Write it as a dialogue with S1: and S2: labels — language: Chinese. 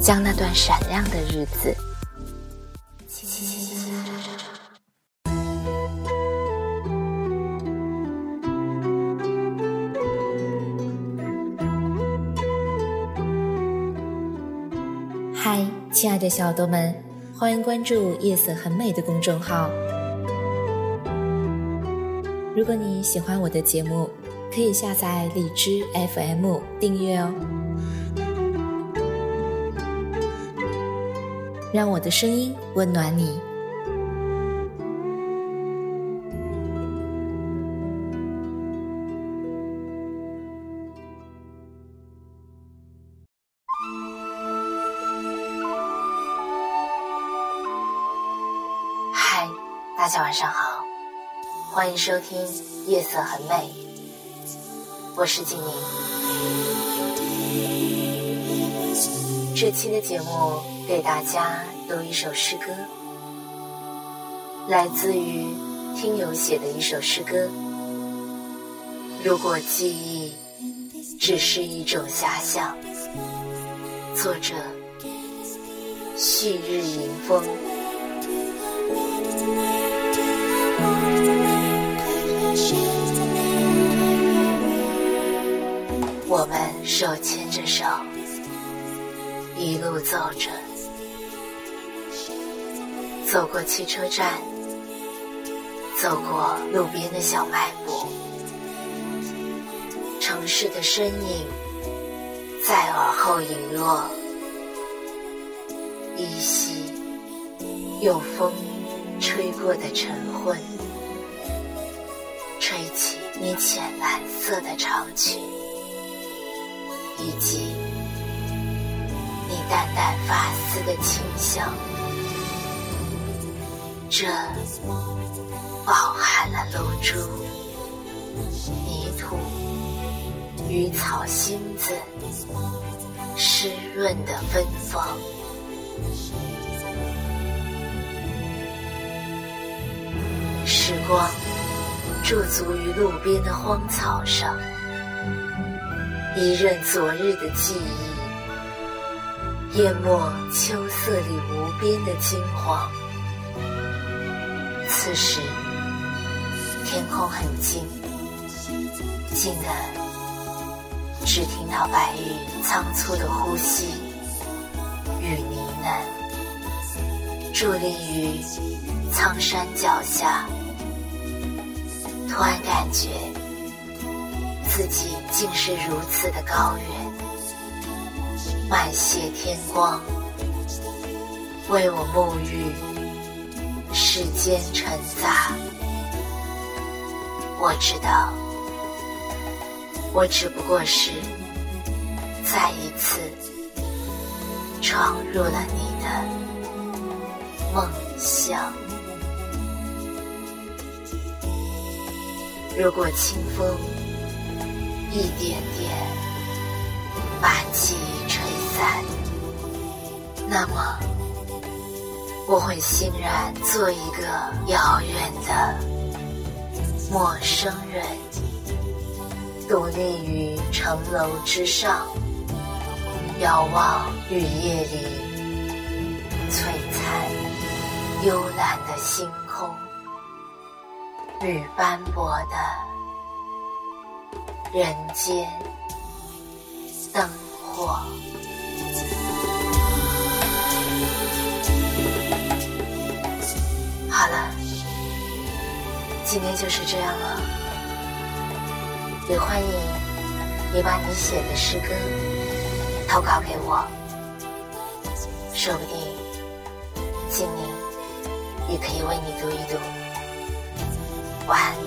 S1: 将那段闪亮的日子。嗨，亲爱的小耳朵们，欢迎关注“夜色很美”的公众号。如果你喜欢我的节目，可以下载荔枝 FM 订阅哦。让我的声音温暖你。嗨，大家晚上好，欢迎收听《夜色很美》，我是静宁。这期的节目。给大家读一首诗歌，来自于听友写的一首诗歌。如果记忆只是一种遐想，作者：旭日迎风。我们手牵着手，一路走着。走过汽车站，走过路边的小卖部，城市的身影在耳后隐落，依稀有风吹过的晨昏，吹起你浅蓝色的长裙，以及你淡淡发丝的清香。这饱含了露珠、泥土与草芯子湿润的芬芳。时光驻足于路边的荒草上，一任昨日的记忆，淹没秋色里无边的金黄。此时，天空很静，静的只听到白羽仓促的呼吸与呢喃。伫立于苍山脚下，突然感觉自己竟是如此的高远，满泻天光，为我沐浴。世间尘杂，我知道，我只不过是再一次闯入了你的梦乡。如果清风一点点把记忆吹散，那么。我会欣然做一个遥远的陌生人，独立于城楼之上，遥望雨夜里璀璨幽蓝的星空与斑驳的人间灯火。好了，今天就是这样了。也欢迎你把你写的诗歌投稿给我，说不定静宁也可以为你读一读。晚安。